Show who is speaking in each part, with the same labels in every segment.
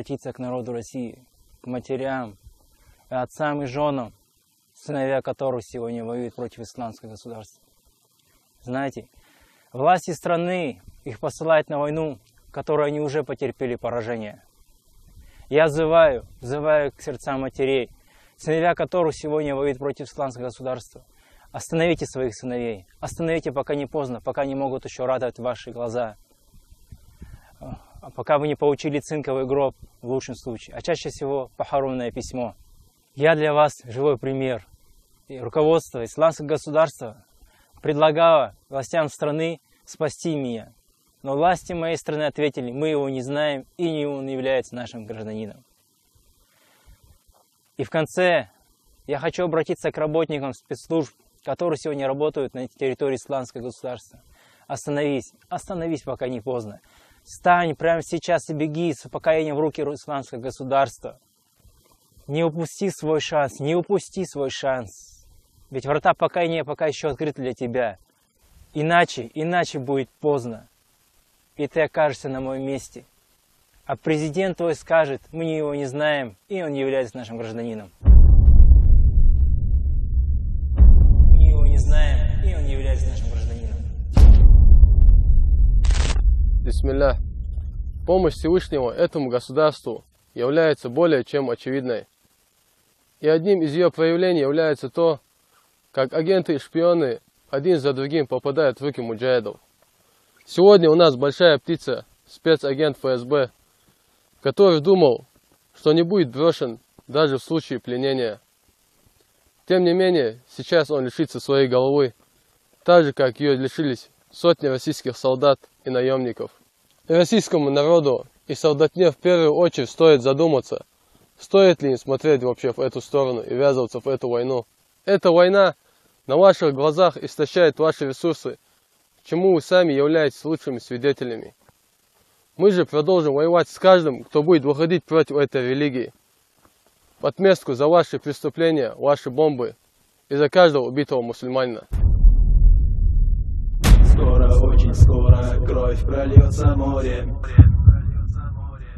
Speaker 1: обратиться к народу России, к матерям, отцам и женам, сыновья которых сегодня воюют против исламского государства. Знаете, власти страны их посылают на войну, которой они уже потерпели поражение. Я взываю, взываю к сердцам матерей, сыновья которых сегодня воюют против исламского государства. Остановите своих сыновей, остановите, пока не поздно, пока не могут еще радовать ваши глаза. А пока вы не получили цинковый гроб, в лучшем случае, а чаще всего похоронное письмо. Я для вас живой пример. И руководство исламского государства предлагало властям страны спасти меня. Но власти моей страны ответили, мы его не знаем и не он является нашим гражданином. И в конце я хочу обратиться к работникам спецслужб, которые сегодня работают на территории исламского государства. Остановись, остановись, пока не поздно. Стань прямо сейчас и беги с упокоением в руки исламского государства. Не упусти свой шанс, не упусти свой шанс. Ведь врата покаяния пока еще открыты для тебя. Иначе, иначе будет поздно. И ты окажешься на моем месте. А президент твой скажет, мы его не знаем, и он не является нашим гражданином.
Speaker 2: Бисмилля. Помощь Всевышнего этому государству является более чем очевидной. И одним из ее проявлений является то, как агенты и шпионы один за другим попадают в руки муджахидов. Сегодня у нас большая птица, спецагент ФСБ, который думал, что не будет брошен даже в случае пленения. Тем не менее, сейчас он лишится своей головы, так же, как ее лишились сотни российских солдат и наемников. Российскому народу и солдатне в первую очередь стоит задуматься, стоит ли им смотреть вообще в эту сторону и ввязываться в эту войну. Эта война на ваших глазах истощает ваши ресурсы, чему вы сами являетесь лучшими свидетелями. Мы же продолжим воевать с каждым, кто будет выходить против этой религии. В отместку за ваши преступления, ваши бомбы и за каждого убитого мусульманина.
Speaker 3: Очень скоро кровь прольется морем.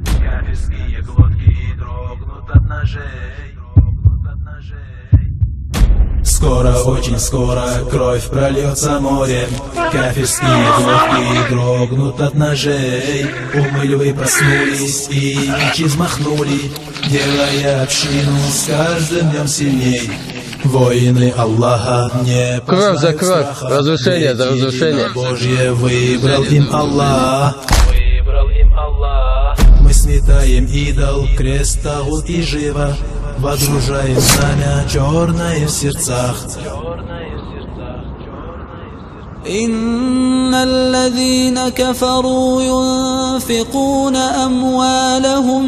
Speaker 3: Кафирские глотки дрогнут от ножей. Скоро, очень скоро кровь прольется морем Кафирские глотки дрогнут от ножей Умы львы проснулись и мечи взмахнули Делая общину с каждым днем сильней Воины Аллаха не
Speaker 2: Кровь за кровь, разрушение за разрушение.
Speaker 3: Божье выбрал им Аллах Выбрал им Аллах Мы сметаем идол, крест, тагут и живо Водружаем знамя черное в сердцах
Speaker 4: إن الذين كفروا ينفقون أموالهم